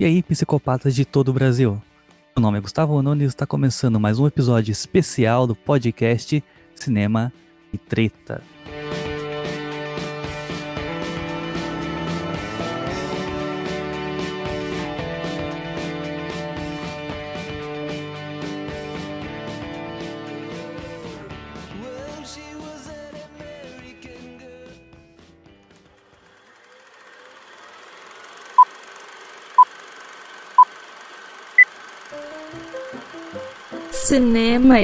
E aí, psicopatas de todo o Brasil? Meu nome é Gustavo Nunes e está começando mais um episódio especial do podcast Cinema e Treta. Cinema.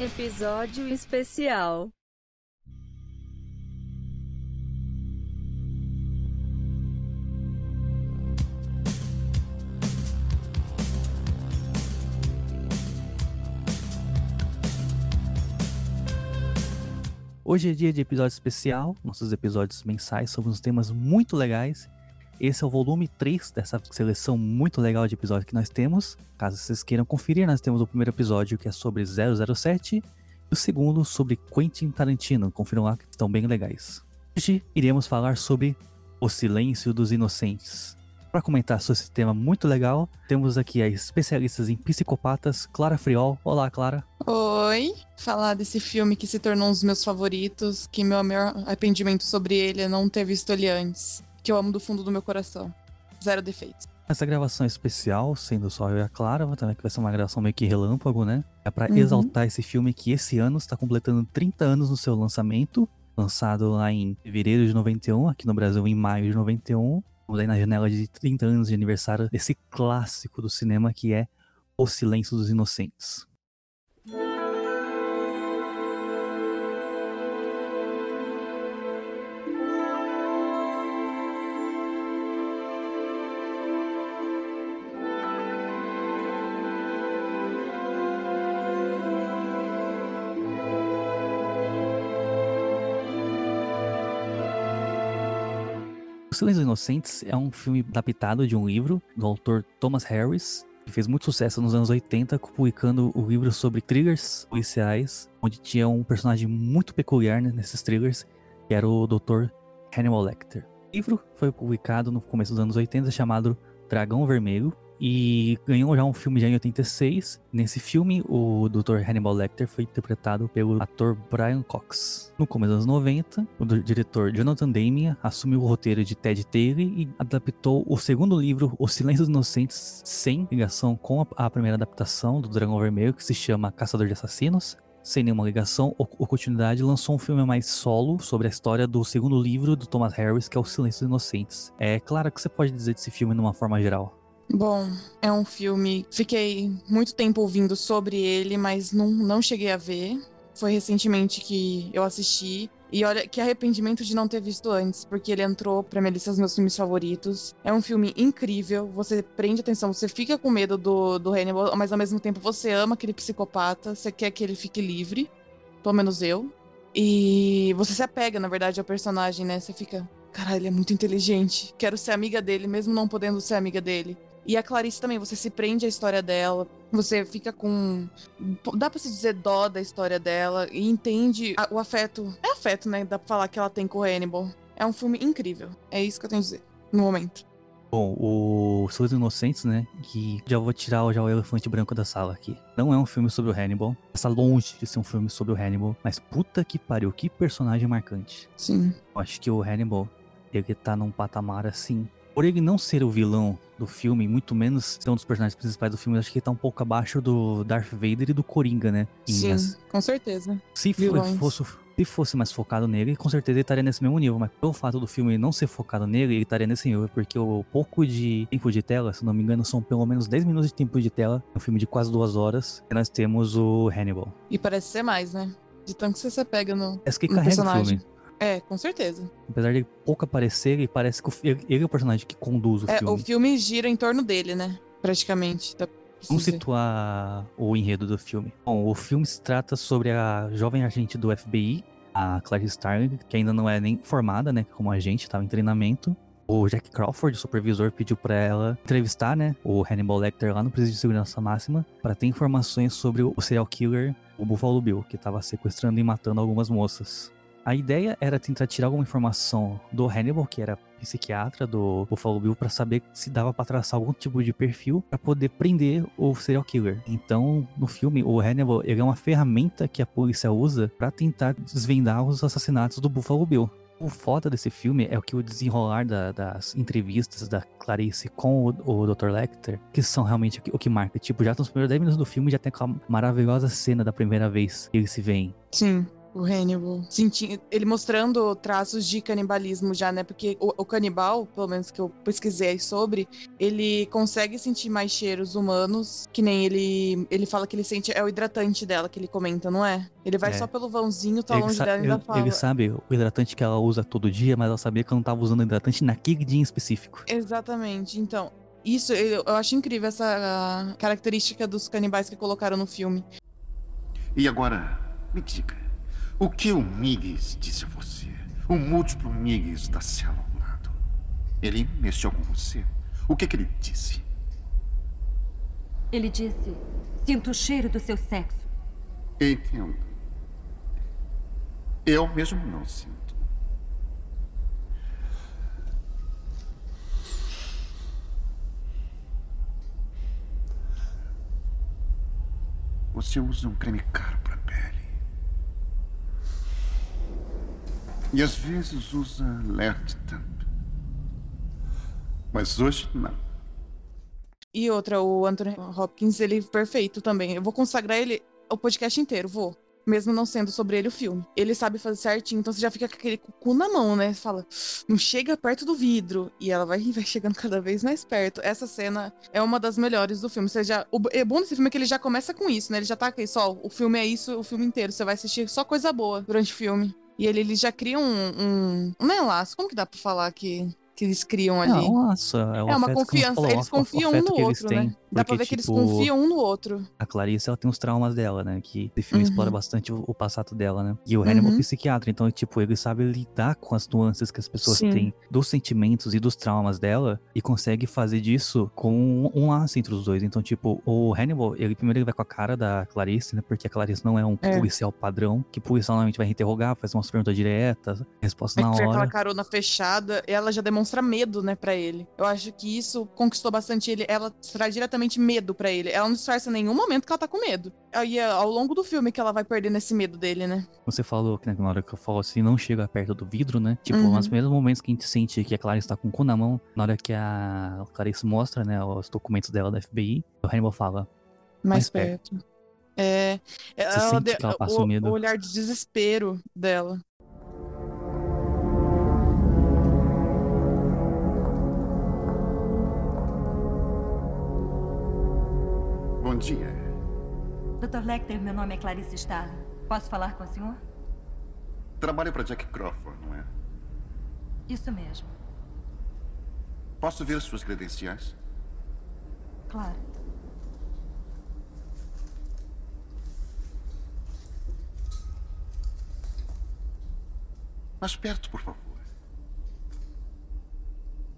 Episódio especial. Hoje é dia de episódio especial, nossos episódios mensais sobre uns temas muito legais. Esse é o volume 3 dessa seleção muito legal de episódios que nós temos. Caso vocês queiram conferir, nós temos o primeiro episódio que é sobre 007 e o segundo sobre Quentin Tarantino. Confiram lá que estão bem legais. Hoje iremos falar sobre O Silêncio dos Inocentes. Para comentar sobre esse tema muito legal, temos aqui as especialistas em psicopatas, Clara Friol. Olá, Clara. Oi, falar desse filme que se tornou um dos meus favoritos, que meu maior arrependimento sobre ele é não ter visto ele antes, que eu amo do fundo do meu coração. Zero defeitos. Essa gravação é especial, sendo só eu e a Clara, também que vai ser uma gravação meio que relâmpago, né? É para uhum. exaltar esse filme que esse ano está completando 30 anos no seu lançamento, lançado lá em fevereiro de 91, aqui no Brasil em maio de 91. Vamos aí na janela de 30 anos de aniversário desse clássico do cinema que é O Silêncio dos Inocentes. Silêncio dos Inocentes é um filme adaptado de um livro do autor Thomas Harris, que fez muito sucesso nos anos 80, publicando o livro sobre triggers policiais, onde tinha um personagem muito peculiar nesses triggers, que era o Dr. Hannibal Lecter. O livro foi publicado no começo dos anos 80, chamado Dragão Vermelho, e ganhou já um filme já em 86. Nesse filme, o Dr. Hannibal Lecter foi interpretado pelo ator Brian Cox. No começo dos anos 90, o diretor Jonathan Damian assumiu o roteiro de Ted Taylor e adaptou o segundo livro, O Silêncio dos Inocentes, sem ligação com a primeira adaptação do Dragão Vermelho, que se chama Caçador de Assassinos sem nenhuma ligação ou, continuidade, lançou um filme mais solo sobre a história do segundo livro do Thomas Harris, que é O Silêncio dos Inocentes. É claro que você pode dizer desse filme de uma forma geral. Bom, é um filme. Fiquei muito tempo ouvindo sobre ele, mas não, não cheguei a ver. Foi recentemente que eu assisti. E olha, que arrependimento de não ter visto antes, porque ele entrou pra minha lista dos meus filmes favoritos. É um filme incrível, você prende atenção, você fica com medo do, do Hannibal, mas ao mesmo tempo você ama aquele psicopata, você quer que ele fique livre. Pelo menos eu. E você se apega, na verdade, ao personagem, né? Você fica, caralho, ele é muito inteligente. Quero ser amiga dele, mesmo não podendo ser amiga dele. E a Clarice também, você se prende à história dela, você fica com. Dá pra se dizer dó da história dela e entende a, o afeto. É afeto, né? Dá pra falar que ela tem com o Hannibal. É um filme incrível. É isso que eu tenho a dizer no momento. Bom, o Souls Inocentes, né? Que já vou tirar já o elefante branco da sala aqui. Não é um filme sobre o Hannibal. Está longe de ser um filme sobre o Hannibal. Mas puta que pariu, que personagem marcante. Sim. Eu acho que o Hannibal, ele tá num patamar assim por ele não ser o vilão do filme, muito menos ser um dos personagens principais do filme, acho que ele tá um pouco abaixo do Darth Vader e do Coringa, né? Sim, as... com certeza. Se fosse, se fosse mais focado nele, com certeza ele estaria nesse mesmo nível. Mas pelo fato do filme não ser focado nele, ele estaria nesse nível. Porque o pouco de tempo de tela, se não me engano, são pelo menos 10 minutos de tempo de tela. É um filme de quase duas horas. E nós temos o Hannibal. E parece ser mais, né? De tanto que você se pega no, é que no carrega personagem. O filme. É, com certeza. Apesar de pouco aparecer, ele parece que ele, ele é o personagem que conduz o é, filme. O filme gira em torno dele, né? Praticamente. Vamos situar o enredo do filme. Bom, o filme se trata sobre a jovem agente do FBI, a Clarice Starling, que ainda não é nem formada, né, como agente, estava em treinamento. o Jack Crawford, o supervisor, pediu para ela entrevistar, né, o Hannibal Lecter lá no presídio de segurança máxima para ter informações sobre o serial killer, o Buffalo Bill, que estava sequestrando e matando algumas moças. A ideia era tentar tirar alguma informação do Hannibal, que era psiquiatra do Buffalo Bill, para saber se dava para traçar algum tipo de perfil para poder prender o serial killer. Então, no filme, o Hannibal ele é uma ferramenta que a polícia usa para tentar desvendar os assassinatos do Buffalo Bill. O foda desse filme é o que o desenrolar da, das entrevistas da Clarice com o, o Dr. Lecter, que são realmente o que, marca. Tipo, já nos primeiros 10 minutos do filme já tem aquela maravilhosa cena da primeira vez que eles se veem. Sim o Hannibal. Senti, ele mostrando traços de canibalismo já, né? Porque o, o, canibal, pelo menos que eu pesquisei sobre, ele consegue sentir mais cheiros humanos, que nem ele ele fala que ele sente é o hidratante dela que ele comenta, não é? Ele vai é. só pelo vãozinho, tá ele longe dela e ainda fala. Ele sabe o hidratante que ela usa todo dia, mas ela sabia que ela não tava usando hidratante naquele dia em específico. Exatamente. Então, isso eu, eu acho incrível essa característica dos canibais que colocaram no filme. E agora, me diga, o que o Migues disse a você? O múltiplo Migues da cela ao lado. Ele mexeu com você? O que, que ele disse? Ele disse: Sinto o cheiro do seu sexo. Entendo. Eu mesmo não sinto. Você usa um creme caro para pele. E às vezes usa Lertitan. Mas hoje não. E outra, o Anthony Hopkins, ele é perfeito também. Eu vou consagrar ele o podcast inteiro, vou. Mesmo não sendo sobre ele o filme. Ele sabe fazer certinho, então você já fica com aquele cu na mão, né? Você fala, não chega perto do vidro. E ela vai, vai chegando cada vez mais perto. Essa cena é uma das melhores do filme. Você já, o é bom desse filme é que ele já começa com isso, né? Ele já tá aqui, só, o filme é isso o filme inteiro. Você vai assistir só coisa boa durante o filme. E ele, ele já cria um, um. Não é laço, como que dá pra falar que que eles criam ali. Não, nossa, é, é uma confiança. Falou, eles confiam um no outro, né? Dá pra ver tipo, que eles tipo, confiam um no outro. A Clarice, ela tem os traumas dela, né? Que o filme uhum. explora bastante o, o, passado dela, né? E o Hannibal uhum. é psiquiatra, então, tipo, ele sabe lidar com as nuances que as pessoas Sim. têm dos sentimentos e dos traumas dela e consegue fazer disso com um, um laço entre os dois. Então, tipo, o Hannibal, ele primeiro ele vai com a cara da Clarice, né? Porque a Clarice não é um é. policial padrão, que policial normalmente vai interrogar, faz umas perguntas diretas, resposta é na hora. aquela carona fechada, ela já demonstra medo, né, pra ele. Eu acho que isso conquistou bastante ele. Ela traz diretamente medo para ele. Ela não disfarça em nenhum momento que ela tá com medo. Aí é ao longo do filme que ela vai perdendo esse medo dele, né? Você falou que né, na hora que eu falo assim, não chega perto do vidro, né? Tipo, uhum. nos primeiros momentos que a gente sente que a Clarice tá com o cu na mão, na hora que a Clarice mostra, né, os documentos dela da FBI, o Hannibal fala. Mais, mais perto. perto. É. Você ela, sente que ela o, medo. o olhar de desespero dela. Bom dia. Dr. Lecter, meu nome é Clarice Starr. Posso falar com o senhor? Trabalho para Jack Crawford, não é? Isso mesmo. Posso ver suas credenciais? Claro. Mais perto, por favor.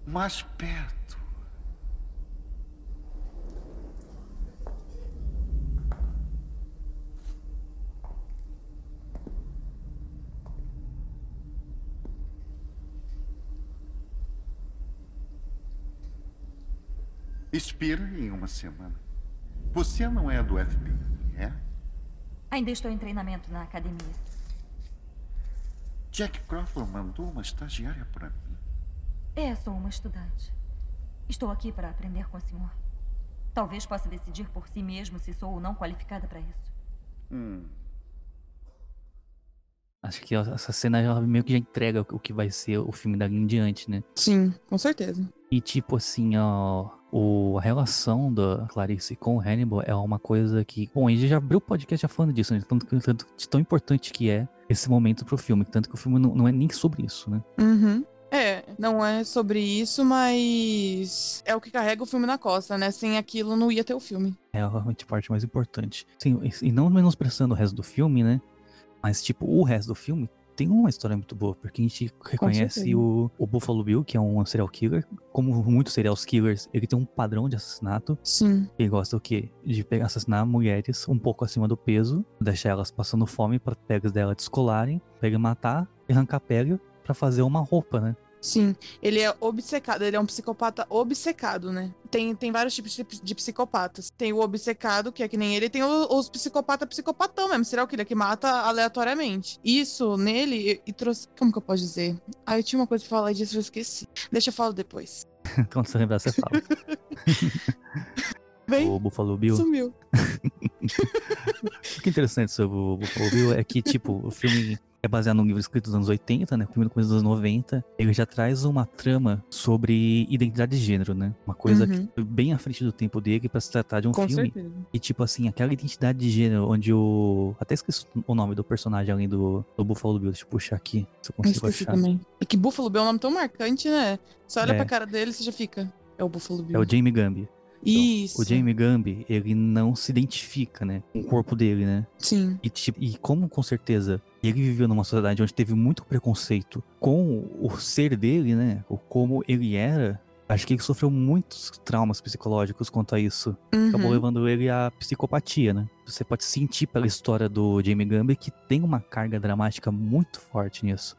Mais perto. Expira em uma semana. Você não é do FBI, é? Ainda estou em treinamento na academia. Jack Crawford mandou uma estagiária para mim. É, sou uma estudante. Estou aqui para aprender com o senhor. Talvez possa decidir por si mesmo se sou ou não qualificada para isso. Hum. Acho que essa cena já meio que já entrega o que vai ser o filme dali em diante, né? Sim, com certeza. E tipo assim, ó, o, a relação da Clarice com o Hannibal é uma coisa que. Bom, a gente já abriu o podcast já falando disso, né? Tanto, tanto de tão importante que é esse momento pro filme. Tanto que o filme não, não é nem sobre isso, né? Uhum. É, não é sobre isso, mas é o que carrega o filme na costa, né? Sem aquilo não ia ter o filme. É realmente a parte mais importante. Sim, e não menosprezando o resto do filme, né? Mas, tipo, o resto do filme tem uma história muito boa, porque a gente reconhece o, o Buffalo Bill, que é um serial killer. Como muitos serial killers, ele tem um padrão de assassinato. Sim. Ele gosta o quê? De pegar, assassinar mulheres um pouco acima do peso, deixar elas passando fome para pegas dela descolarem, pega e matar e arrancar a pele pra fazer uma roupa, né? Sim, ele é obcecado, ele é um psicopata obcecado, né? Tem, tem vários tipos de, de psicopatas. Tem o obcecado, que é que nem ele, e tem o- os psicopata psicopatão mesmo, serial killer, que mata aleatoriamente. Isso, nele, e, trouxe. Como que eu posso dizer? Ah, eu tinha uma coisa pra falar disso, eu esqueci. Deixa eu falar depois. Quando você lembrar, você fala. Vem, o Buffalo Bill. sumiu. O que é interessante sobre o Buffalo Bill é que, tipo, o filme é baseado num livro escrito nos anos 80, né? O filme do começo dos anos 90. Ele já traz uma trama sobre identidade de gênero, né? Uma coisa Uhum. que foi bem à frente do tempo dele pra se tratar de um Com filme. certeza. E, tipo assim, aquela identidade de gênero onde o. Até esqueci o nome do personagem além do, do Buffalo Bill. Deixa eu puxar aqui, se eu Eu consigo esqueci achar. também. É que Buffalo Bill é um nome tão marcante, né? Você olha É. pra cara dele, você já fica. É o Buffalo Bill. É o Jamie Gambi. Isso. O Jamie Gambi, ele não se identifica, né? Com o corpo dele, né? Sim. E, tipo, e como com certeza ele viveu numa sociedade onde teve muito preconceito com o ser dele, né? O como ele era, acho que ele sofreu muitos traumas psicológicos quanto a isso. Acabou Uhum. levando ele à psicopatia, né? Você pode sentir pela história do Jamie Gambi que tem uma carga dramática muito forte nisso.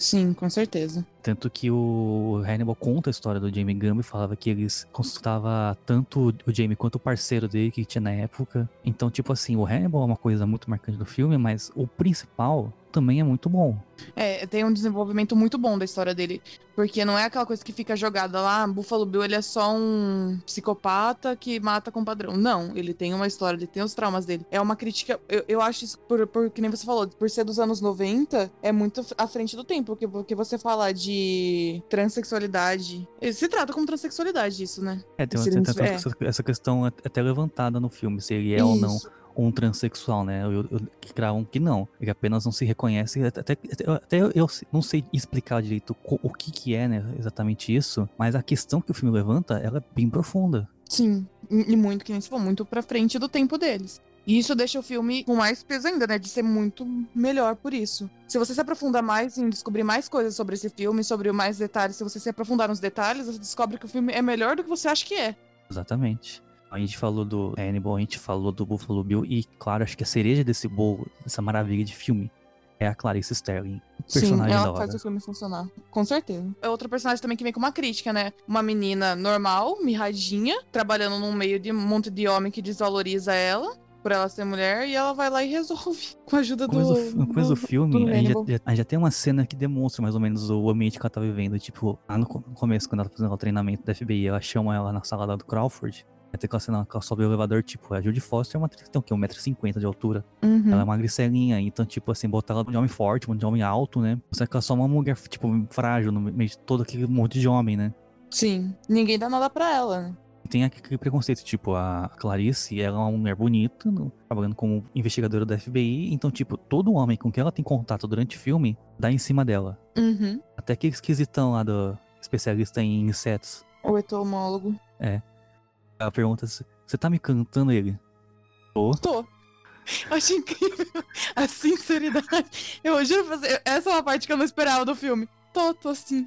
Sim, com certeza. Tanto que o Hannibal conta a história do Jamie Gambi, falava que eles consultava tanto o Jamie quanto o parceiro dele que tinha na época. Então, tipo assim, o Hannibal é uma coisa muito marcante do filme, mas o principal também é muito bom. É, tem um desenvolvimento muito bom da história dele. Porque não é aquela coisa que fica jogada lá, Buffalo Bill ele é só um psicopata que mata com padrão. Não, ele tem uma história, ele tem os traumas dele. É uma crítica, eu, eu acho isso, por, por, que nem você falou, por ser dos anos 90, é muito à frente do tempo. Porque, porque você falar de transexualidade. Se trata como transexualidade, isso, né? É, tem, início- tem é. essa, essa questão é até levantada no filme, se ele é ou não Isso. Um transexual, né? Eu, eu, que cravam que não. Ele apenas não se reconhece. Até, até, até eu, eu não sei explicar direito o que que é, né? Exatamente isso. Mas a questão que o filme levanta, ela é bem profunda. Sim, e muito, que nem se falou, muito pra frente do tempo deles. E isso deixa o filme com mais peso ainda, né? De ser muito melhor por isso. Se você se aprofundar mais em descobrir mais coisas sobre esse filme, sobre mais detalhes, se você se aprofundar nos detalhes, você descobre que o filme é melhor do que você acha que é. Exatamente. A gente falou do Hannibal, a gente falou do Buffalo Bill e, claro, acho que a cereja desse bolo, dessa maravilha de filme, é a Clarice Sterling. Personagem Sim, da ela faz o filme funcionar. Com certeza. É outra personagem também que vem com uma crítica, né? Uma menina normal, mirradinha, trabalhando num meio de um monte de homem que desvaloriza ela. Por ela ser mulher, e ela vai lá e resolve com a ajuda No do. no começo do filme, do a gente, já, a gente já tem uma cena que demonstra mais ou menos o ambiente que ela tá vivendo. Tipo, lá no começo, quando ela tá fazendo o treinamento da FBI, ela chama ela na sala lá do Crawford. Tem aquela cena que ela sobe o elevador, tipo, a Judy Foster é uma atriz que tem o quê? 1,50m de altura. Uhum. Ela é uma gricelinha, então, tipo assim, botar ela de homem forte, de homem alto, né? Só que ela é só uma mulher, tipo, frágil no meio de todo aquele monte de homem, né? Sim. Ninguém dá nada pra ela, né? Tem aquele preconceito, tipo, a Clarice, ela é uma mulher bonita, no- trabalhando como investigadora da FBI, então, tipo, todo homem com quem ela tem contato durante o filme dá em cima dela. Uhum. Até aquele esquisitão lá do especialista em insetos. O etomólogo. Ela pergunta se você tá me cantando ele? Tô. Tô. Acho incrível a sinceridade. Eu juro pra você, essa é uma parte que eu não esperava do filme. Tô, tô sim.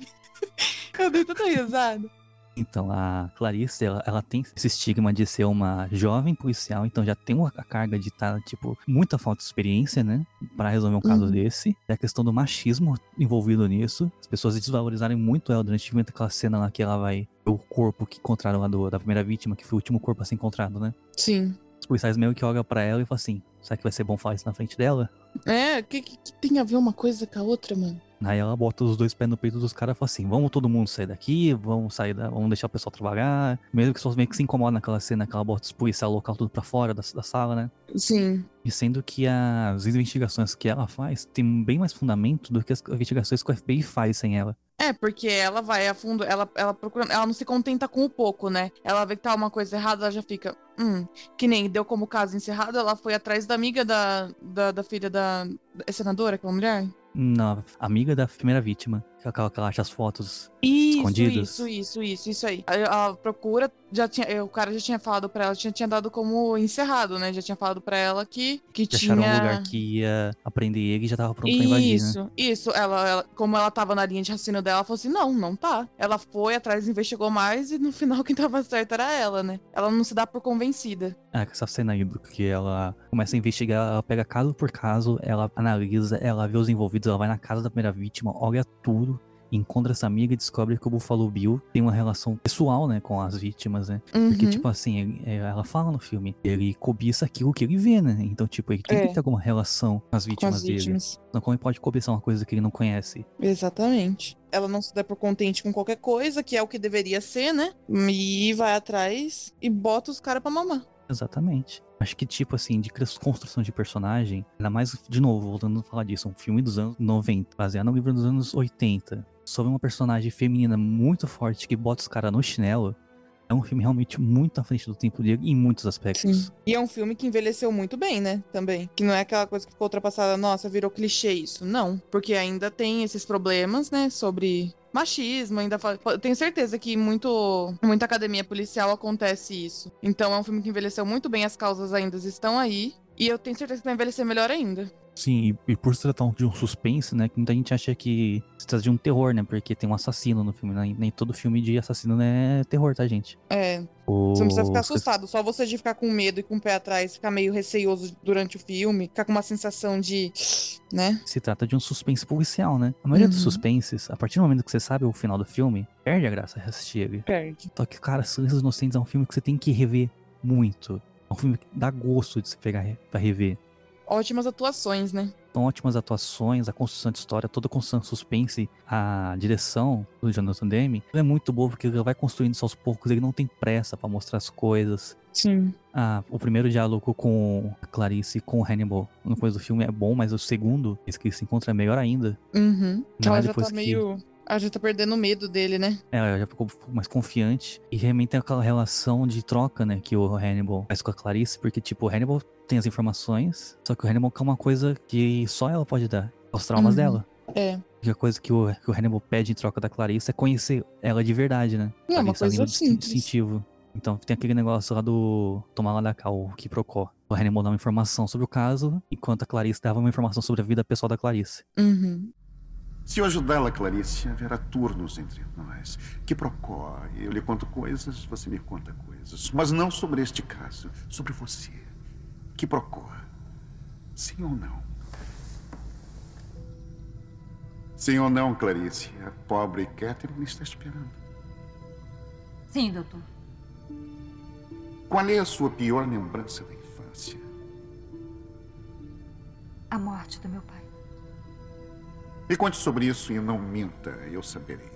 Eu dei tanta risada. Então, a Clarice, ela, ela tem esse estigma de ser uma jovem policial, então já tem uma a carga de estar, tipo, muita falta de experiência, né? Pra resolver um caso Uhum. desse. E a questão do machismo envolvido nisso. As pessoas desvalorizarem muito ela durante aquela cena lá que ela vai o corpo que encontraram lá do- da primeira vítima, que foi o último corpo a ser encontrado, né? Sim. Os policiais meio que olham pra ela e falam assim: será que vai ser bom falar isso na frente dela? É, o que, que, que tem a ver uma coisa com a outra, mano? Aí ela bota os dois pés no peito dos caras e fala assim: vamos todo mundo sair daqui, vamos sair da. Vamos deixar o pessoal trabalhar. Mesmo que pessoas meio que se incomodam naquela cena que ela bota os policiais local tudo pra fora da, da sala, né? Sim. E sendo que as investigações que ela faz tem bem mais fundamento do que as investigações que o FBI faz sem ela. É, porque ela vai a fundo, ela, ela procura, ela não se contenta com o pouco, né? Ela vê que tá uma coisa errada, ela já fica, hum, que nem deu como caso encerrado, ela foi atrás da amiga da, da, da filha da, da senadora, aquela mulher. Na amiga da primeira vítima, que ela, que ela acha as fotos Isso, escondidas. Isso, isso, isso, isso aí. A, a procura já tinha. eh, O cara já tinha falado pra ela, tinha, tinha dado como encerrado, né? Já tinha falado pra ela que, que tinha. acharam um lugar que ia aprender ele e já tava pronto pra invadir, né? Isso, isso. Ela, ela- como ela tava na linha de raciocínio dela, ela falou assim: não, não tá. Ela foi atrás, investigou mais e no final quem tava certo era ela, né? Ela não se dá por convencida. Ah, essa cena aí do que ela começa a investigar, ela pega caso por caso, ela analisa, ela vê os envolvidos, ela vai na casa da primeira vítima, olha tudo, encontra essa amiga e descobre que o Buffalo Bill tem uma relação pessoal, né, com as vítimas, né? Porque, Uhum. tipo assim, ele- é, ela fala no filme, ele cobiça aquilo que ele vê, né? Então, tipo, ele tem É. que ter alguma relação com as com vítimas, as dele. vítimas. Então, como ele pode cobiçar uma coisa que ele não conhece? Exatamente. Ela não se dá por contente com qualquer coisa, que é o que deveria ser, né? E vai atrás e bota os caras pra mamar. Exatamente. Acho que, tipo assim, de construção de personagem, ainda mais, de novo, voltando a falar disso, um filme dos anos 90, baseado no livro dos anos 80, sobre uma personagem feminina muito forte que bota os caras no chinelo, é um filme realmente muito à frente do tempo dele em muitos aspectos. E é um filme que envelheceu muito bem, né? Também. Que não é aquela coisa que ficou ultrapassada, nossa, virou clichê isso. Não. Porque ainda tem esses problemas, né? Sobre machismo, ainda fa- eu tenho certeza que muito muita academia policial acontece isso. Então é um filme que envelheceu muito bem, as causas ainda estão aí. E eu tenho certeza que vai envelhecer melhor ainda. Sim, e, e por se tratar de um suspense, né, que muita gente acha que se trata de um terror, né, porque tem um assassino no filme, né? nem todo filme de assassino é terror, tá, gente? É, O... você não precisa ficar assustado, só você de ficar com medo e com o pé atrás, ficar meio receioso durante o filme, ficar com uma sensação de, né? se trata de um suspense policial, né? A maioria dos Uhum. suspenses, a partir do momento que você sabe o final do filme, perde a graça de assistir ele. Perde. Só que, cara, Silêncios Inocentes é um filme que você tem que rever muito. É um filme que dá gosto de se pegar pra rever. Ótimas atuações, né? São ótimas atuações, a construção de história, toda a construção de suspense, a direção do Jonathan Demme, ele é muito boa porque ele vai construindo isso aos poucos, ele não tem pressa pra mostrar as coisas. Sim. Ah, o primeiro diálogo com a Clarice e com o Hannibal no começo do filme é bom, mas o segundo, esse que se encontra é melhor ainda. Uhum. Ela mais já tá que- meio. Ela já tá perdendo o medo dele, né? É, Ela já ficou mais confiante. E realmente tem aquela relação de troca, né, que o Hannibal faz com a Clarice, porque, tipo, o Hannibal tem as informações, só que o Hannibal quer uma coisa que só ela pode dar. Os traumas Uhum. dela. É. E a coisa que o, que o Hannibal pede em troca da Clarice é conhecer ela de verdade, né? É uma coisa simples. distintivo. Então tem aquele negócio lá do tomar lá da cá, o Quiprocó. O Hannibal dá uma informação sobre o caso, enquanto a Clarice dava uma informação sobre a vida pessoal da Clarice. Uhum. Se eu ajudá-la, Clarice, haverá turnos entre nós. Que procó, eu lhe conto coisas, você me conta coisas. Mas não sobre este caso, sobre você. Que procó. Sim ou não? Sim ou não, Clarice? A pobre Catherine está esperando. Sim, doutor. Qual é a sua pior lembrança da infância? A morte do meu pai. Me conte sobre isso e não minta, eu saberei.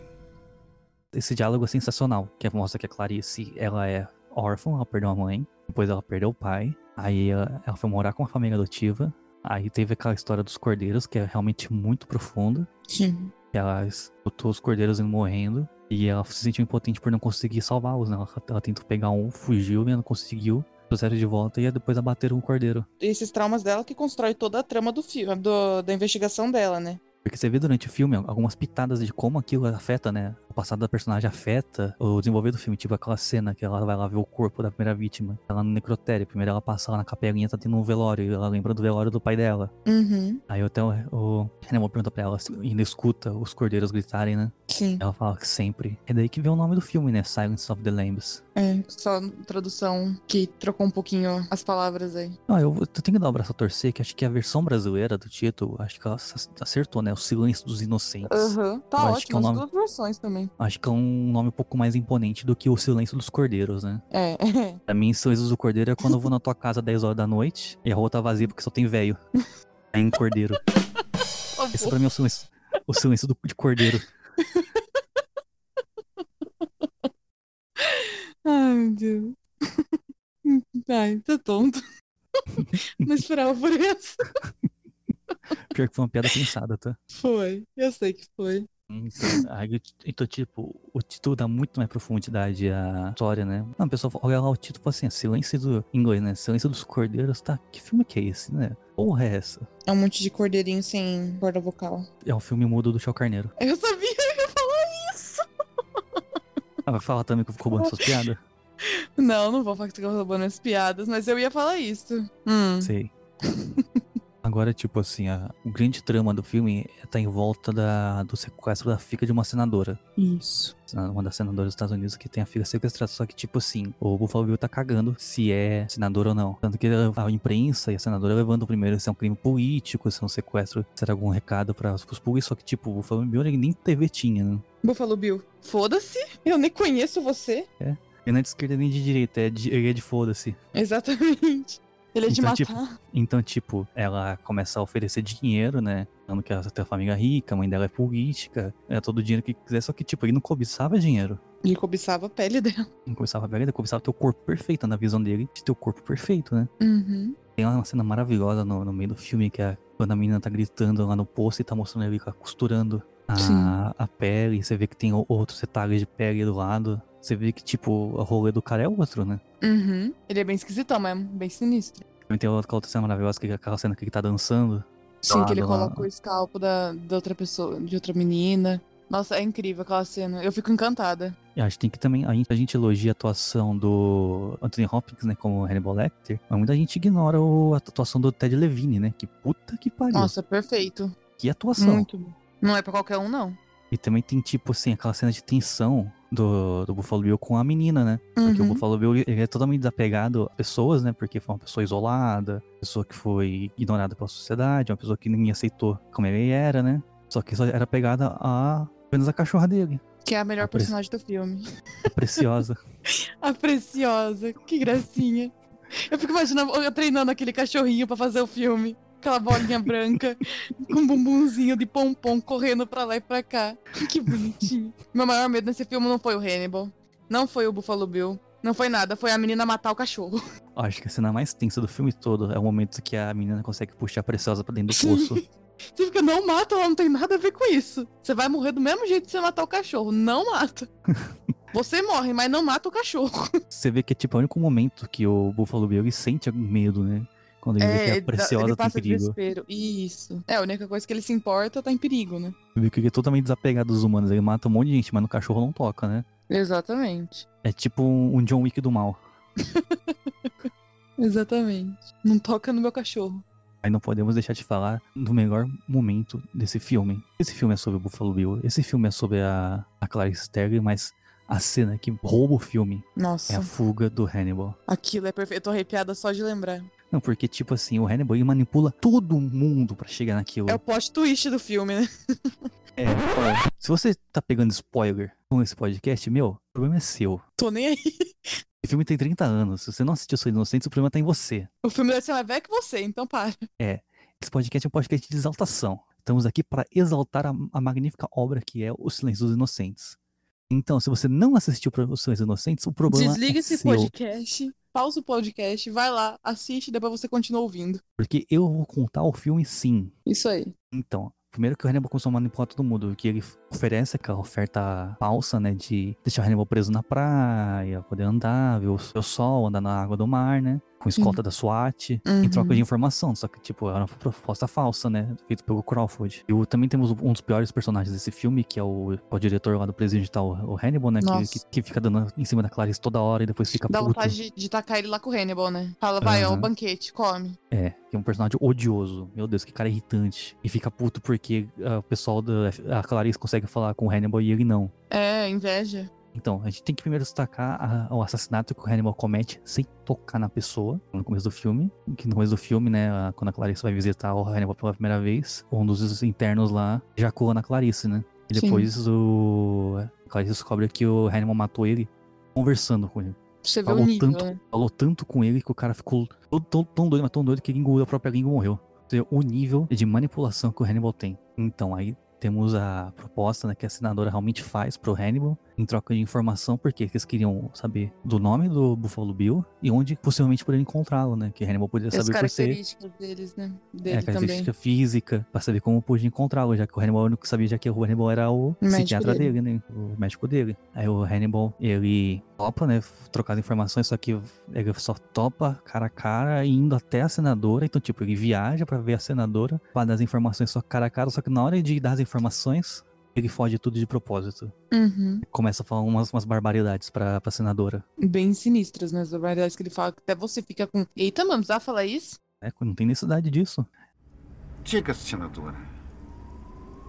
Esse diálogo é sensacional, que mostra que a Clarice, ela é órfã, ela perdeu a mãe, depois ela perdeu o pai, aí ela, ela foi morar com uma família adotiva, aí teve aquela história dos cordeiros, que é realmente muito profunda, Sim. ela botou os cordeiros indo morrendo, e ela se sentiu impotente por não conseguir salvá-los, né? Ela, ela tentou pegar um, fugiu e não conseguiu, trouxeram de volta e depois abateram o cordeiro. Esses traumas dela que constrói toda a trama do filme, do, da investigação dela, né? Porque você vê durante o filme algumas pitadas de como aquilo afeta, né? O passado da personagem afeta o desenvolver do filme. Tipo aquela cena que ela vai lá ver o corpo da primeira vítima. Ela no necrotério. Primeiro ela passa lá na capelinha, tá tendo um velório. E ela lembra do velório do pai dela. Uhum. Aí até o, o pergunta pra ela ainda escuta os cordeiros gritarem, né? Sim. Ela fala que sempre. É daí que vem o nome do filme, né? Silence of the Lambs. É, só tradução que trocou um pouquinho as palavras aí. Não, eu, eu tenho que dar o braço a torcer, que acho que a versão brasileira do título, acho que ela ac- acertou, né? O Silêncio dos Inocentes. Aham. Tá Eu acho que é ótimo, o as nome- duas versões também. Acho que é um nome um pouco mais imponente do que o Silêncio dos Cordeiros, né? É. Pra mim, Silêncio do Cordeiro é quando eu vou na tua casa 10 horas da noite e a rua tá vazia porque só tem velho. É em Cordeiro. Esse pra mim é o silêncio, o silêncio do, de Cordeiro. Ai, meu Deus. Ai, tá tonto. Não esperava por isso. Pior que foi uma piada pensada, tá? Foi. Eu sei que foi. Então, aí, então, tipo, o título dá muito mais profundidade à história, né? Não, a pessoa olha lá o título e fala assim, Silêncio do... Em inglês, né? Silêncio dos Cordeiros, tá? Que filme que é esse, né? Porra é essa? É um monte de cordeirinho sem corda vocal. É um filme mudo do Chão Carneiro. Eu sabia que eu ia falar isso. Ah, vai falar também que eu fico roubando suas piadas? Não, não vou falar que tu tá roubando as piadas, mas eu ia falar isso. Hum. Sei. Agora, tipo assim, a, o grande trama do filme tá em volta da, do sequestro da filha de uma senadora. Isso. Uma das senadoras dos Estados Unidos que tem a filha sequestrada. Só que, tipo assim, o Buffalo Bill tá cagando se é senadora ou não. Tanto que a imprensa e a senadora levantam primeiro se é um crime político, se é um sequestro, se era algum recado para os políticos. Só que, tipo, o Buffalo Bill nem TV tinha, né? Buffalo Bill, foda-se, eu nem conheço você. É. Ele não é de esquerda nem de direita, é de, ele é de foda-se. Exatamente. Ele é de Então, matar. tipo, Então, tipo, ela começa a oferecer dinheiro, né? Falando que ela tem uma família rica, a mãe dela é política, é todo o dinheiro que quiser, só que, tipo, ele não cobiçava dinheiro. Ele cobiçava a pele dela. Não cobiçava a ele cobiçava teu corpo perfeito, na visão dele, de teu corpo perfeito, né? Uhum. Tem uma cena maravilhosa no, no meio do filme, que é quando a menina tá gritando lá no posto e tá mostrando ele costurando. A, a pele, você vê que tem outros detalhes de pele do lado. Você vê que, tipo, o rolê do cara é outro, né? Uhum. Ele é bem esquisitão mesmo, bem sinistro. Também tem outra outra cena maravilhosa, que é aquela cena que ele tá dançando. Sim, que ele lado lá. coloca o escalpo da, da outra pessoa, de outra menina. Nossa, é incrível aquela cena. Eu fico encantada. E a gente tem que também, a gente, a gente elogia a atuação do Anthony Hopkins, né, como Hannibal Lecter, mas muita gente ignora o- a atuação do Ted Levine, né, que puta que pariu, Nossa, perfeito. que atuação. Muito bom. Não é pra qualquer um, não. E também tem, tipo assim, aquela cena de tensão do, do Buffalo Bill com a menina, né, porque o Uhum. Buffalo Bill, ele é totalmente desapegado a pessoas, né, porque foi uma pessoa isolada, pessoa que foi ignorada pela sociedade, uma pessoa que ninguém aceitou como ele era, né, só que só era pegada a apenas a cachorra dele, Que é a melhor A pre- personagem do filme. a preciosa. A preciosa. Que gracinha. Eu fico imaginando eu treinando aquele cachorrinho pra fazer o filme. Aquela bolinha branca, com um bumbumzinho de pompom correndo pra lá e pra cá. Que bonitinho. Meu maior medo nesse filme não foi o Hannibal. Não foi o Buffalo Bill. Não foi nada. Foi a menina matar o cachorro. Acho que a cena mais tensa do filme todo é o momento que a menina consegue puxar a preciosa pra dentro do poço. Você fica, não mata, ela não tem nada a ver com isso. Você vai morrer do mesmo jeito que você matar o cachorro. Não mata. Você morre, mas não mata o cachorro. Você vê que é tipo o único momento que o Buffalo Bill sente algum medo, né? Quando ele vê que ele a dá- preciosa ele tá em passa perigo. desespero. Isso. É, a única coisa que ele se importa tá em perigo, né? Que ele é totalmente desapegado dos humanos. Ele mata um monte de gente, mas no cachorro não toca, né? Exatamente. É tipo um John Wick do mal. Exatamente. Não toca no meu cachorro. Aí não podemos deixar de falar do melhor momento desse filme. Esse filme é sobre o Buffalo Bill. Esse filme é sobre a, a Clarice Starling, mas a cena que rouba o filme Nossa, é a fuga do Hannibal. aquilo é perfeito. Tô arrepiada só de lembrar. Não, porque, tipo assim, o Hannibal manipula todo mundo pra chegar naquilo. É o plot twist do filme, né? É, ó, se você tá pegando spoiler com esse podcast, meu, o problema é seu. Tô nem aí. Esse filme tem 30 anos. Se você não assistiu Sou Inocente, o problema tá em você. O filme deve ser mais velho que você, então para. Esse podcast é um podcast de exaltação. Estamos aqui para exaltar a, a magnífica obra que é O Silêncio dos Inocentes. Então, se você não assistiu para O dos Inocentes, o problema Desliga é esse seu. podcast, pausa o podcast, vai lá, assiste, depois você continua ouvindo. Porque eu vou contar o filme sim. Isso aí. Então, primeiro que o Hannibal começou a manipular todo mundo, que ele oferece aquela oferta falsa, né, de deixar o Hannibal preso na praia, poder andar, ver o, ver o sol, andar na água do mar, né, com escolta da SWAT, em troca de Uhum. informação, só que, tipo, era uma proposta falsa, né, feito pelo Crawford. E o- também temos um dos piores personagens desse filme, que é o, o diretor lá do Presídio Digital, o Hannibal, né, que, que, que fica dando em cima da Clarice toda hora e depois fica Dá puto. vontade de, de tacar ele lá com o Hannibal, né? Fala, vai, ó, o Aham. banquete, come. É, que é um personagem odioso. Meu Deus, que cara irritante. E fica puto porque ah, o pessoal da. A Clarice consegue falar com o Hannibal e ele não. É, inveja. Então, a gente tem que primeiro destacar a- o assassinato que o Hannibal comete sem tocar na pessoa, no começo do filme. Que no começo do filme, né, a- quando a Clarice vai visitar o Hannibal pela primeira vez, um dos internos lá ejacula na Clarice, né? E Sim. depois o. A Clarice descobre que o Hannibal matou ele conversando com ele. Você Falou nível, tanto, né? falou tanto com ele que o cara ficou tão, tão, doido, mas tão doido que ele engoliu a própria língua e morreu. Seja, O nível de manipulação que o Hannibal tem. Então, aí temos a proposta né, que a senadora realmente faz pro Hannibal em troca de informação, porque eles queriam saber do nome do Buffalo Bill e onde possivelmente poderia encontrá-lo, né? Que Hannibal poderia saber por ser. características deles, né? É, Dele também. característica física, pra saber como podia encontrá-lo, já que o Hannibal é o único que sabia, já que o Hannibal era o médico psiquiatra dele. dele. né? O médico dele. Aí o Hannibal, ele topa, né? Trocar as informações, só que ele só topa cara a cara indo até a senadora. Então, tipo, ele viaja pra ver a senadora, pra dar as informações só cara a cara, só que na hora de dar as informações, Ele foge tudo de propósito. Uhum. Começa a falar umas, umas barbaridades pra, pra senadora. Bem sinistras, né? As barbaridades que ele fala, que até você fica com. Eita, mano, precisava falar isso? É, não tem necessidade disso. Diga, senadora.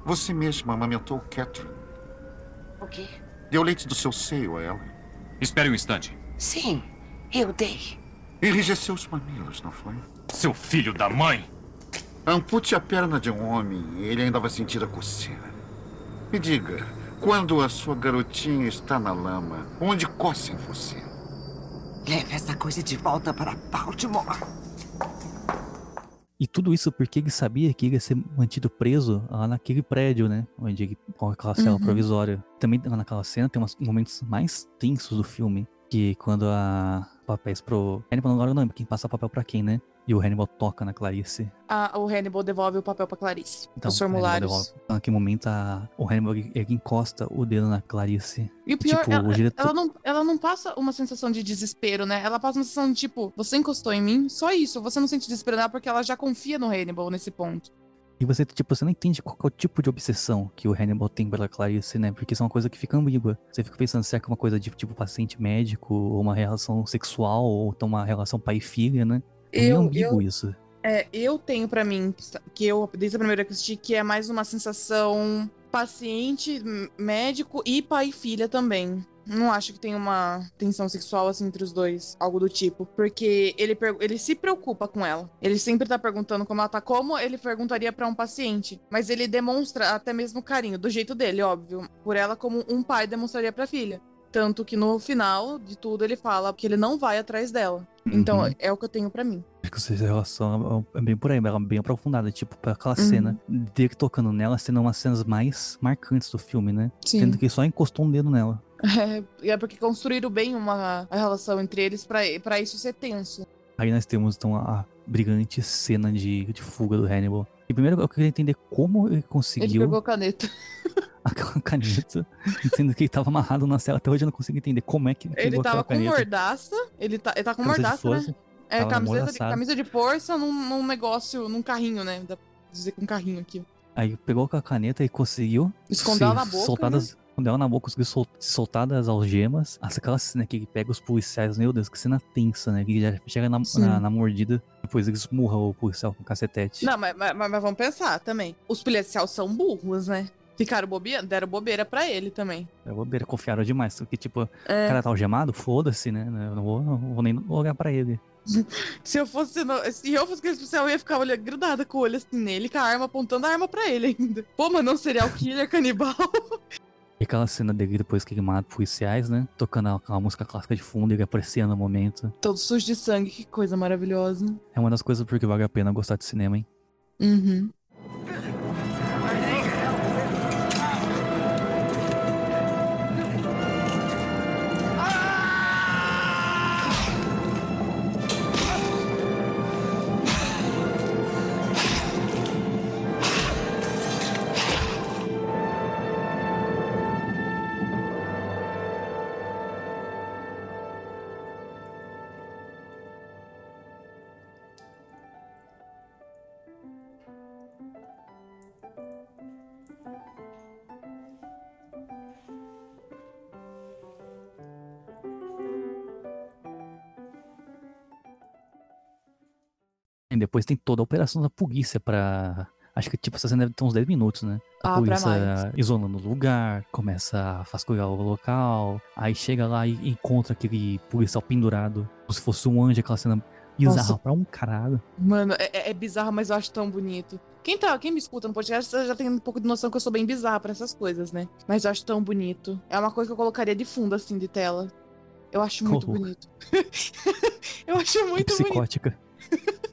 Você mesma amamentou Catherine. O quê? Deu leite do seu seio a ela. Espere um instante. Sim, eu dei. Enrijeceu os mamilos, não foi? Seu filho da mãe! Ampute a perna de um homem e ele ainda vai sentir a coceira. Me diga, quando a sua garotinha está na lama, onde coça em você? Leve essa coisa de volta para Baltimore. E tudo isso porque ele sabia que ele ia ser mantido preso lá naquele prédio, né? Onde ele, com aquela cela Uhum. provisória. Também lá naquela cena tem uns momentos mais tensos do filme. Que quando a papéis pro. Eu não lembro quem passa papel pra quem, né? E o Hannibal toca na Clarice. Ah, o Hannibal devolve o papel pra Clarice. Então, os formulários. devolve. Naquele momento, a, o Hannibal ele, encosta o dedo na Clarice. E o pior, Tipo, ela, o diretor- ela não, ela não passa uma sensação de desespero, né? Ela passa uma sensação de tipo, você encostou em mim, só isso. Você não sente desespero nela porque ela já confia no Hannibal nesse ponto. E você, tipo, você não entende qual é o tipo de obsessão que o Hannibal tem pela Clarice, né? Porque isso é uma coisa que fica ambígua. Você fica pensando se é que é uma coisa de tipo paciente médico, ou uma relação sexual, ou então uma relação pai e É Eu, ambíguo eu, isso. é, eu tenho pra mim, que eu, desde a primeira que assisti, que é mais uma sensação paciente, médico e pai e filha também. Não acho que tem uma tensão sexual assim entre os dois, algo do tipo. Porque ele, ele se preocupa com ela. Ele sempre tá perguntando como ela tá, como ele perguntaria pra um paciente. Mas ele demonstra até mesmo carinho, do jeito dele, óbvio. Por ela, como um pai demonstraria pra filha. Tanto que no final de tudo ele fala que ele não vai atrás dela. Então Uhum. é o que eu tenho pra mim. Acho que essa relação é bem por aí, ela é bem aprofundada. Tipo, pra aquela Uhum. cena dele tocando nela, sendo uma das cenas mais marcantes do filme, né? Sim. Tendo que ele só encostou um dedo nela. É, e é porque construíram bem uma a relação entre eles pra, pra isso ser tenso. Aí nós temos então a brilhante cena de, de fuga do Hannibal. E primeiro eu queria entender como ele Ele conseguiu pegou a caneta. aquela caneta, sendo que ele tava amarrado na cela. Até hoje eu não consigo entender como é que ele tava com caneta. mordaça. Ele tá, ele tá com Camisa mordaça, né? É, tava camiseta de, camisa de força num, num negócio, num carrinho, né? Dá pra dizer com um carrinho aqui. Aí pegou com a caneta e conseguiu Escondeu na boca. soltar né? escondeu ela na boca, conseguiu sol- soltar das algemas. Aquela cena que ele pega os policiais, meu Deus, que cena tensa, né? Que já chega na, na, na mordida, depois ele esmurra o policial com cacetete. Não, mas, mas, mas vamos pensar também. Os policiais são burros, né? Ficaram bobeira, deram bobeira pra ele também. Eu vou ver, confiaram demais, porque tipo, o É, cara tá algemado, foda-se, né? Eu não vou, não vou nem olhar pra ele. se eu fosse no- se eu fosse aquele policial, eu ia ficar olhando, grudada com o olho assim nele, com a arma apontando a arma pra ele ainda. Pô, mas não serial killer, canibal. E aquela cena dele depois que ele mata policiais, né? Tocando aquela música clássica de fundo, ele apreciando o momento. Todo sujo de sangue, que coisa maravilhosa. É uma das coisas porque vale a pena gostar de cinema, hein? Uhum. E depois tem toda a operação da polícia pra. Acho que tipo, essa cena deve ter uns 10 minutos, né? A Ah, polícia isolando o lugar, começa a vasculhar o local, aí chega lá e encontra aquele policial pendurado, como se fosse um anjo, aquela cena bizarra Nossa. pra um caralho. Mano, é, é- é bizarro, mas eu acho tão bonito. Quem, tá, quem me escuta no podcast já tem um pouco de noção que eu sou bem bizarra pra essas coisas, né? Mas eu acho tão bonito. É uma coisa que eu colocaria de fundo, assim, de tela. Eu acho muito Oh. bonito. eu acho Que muito bonito. psicótica.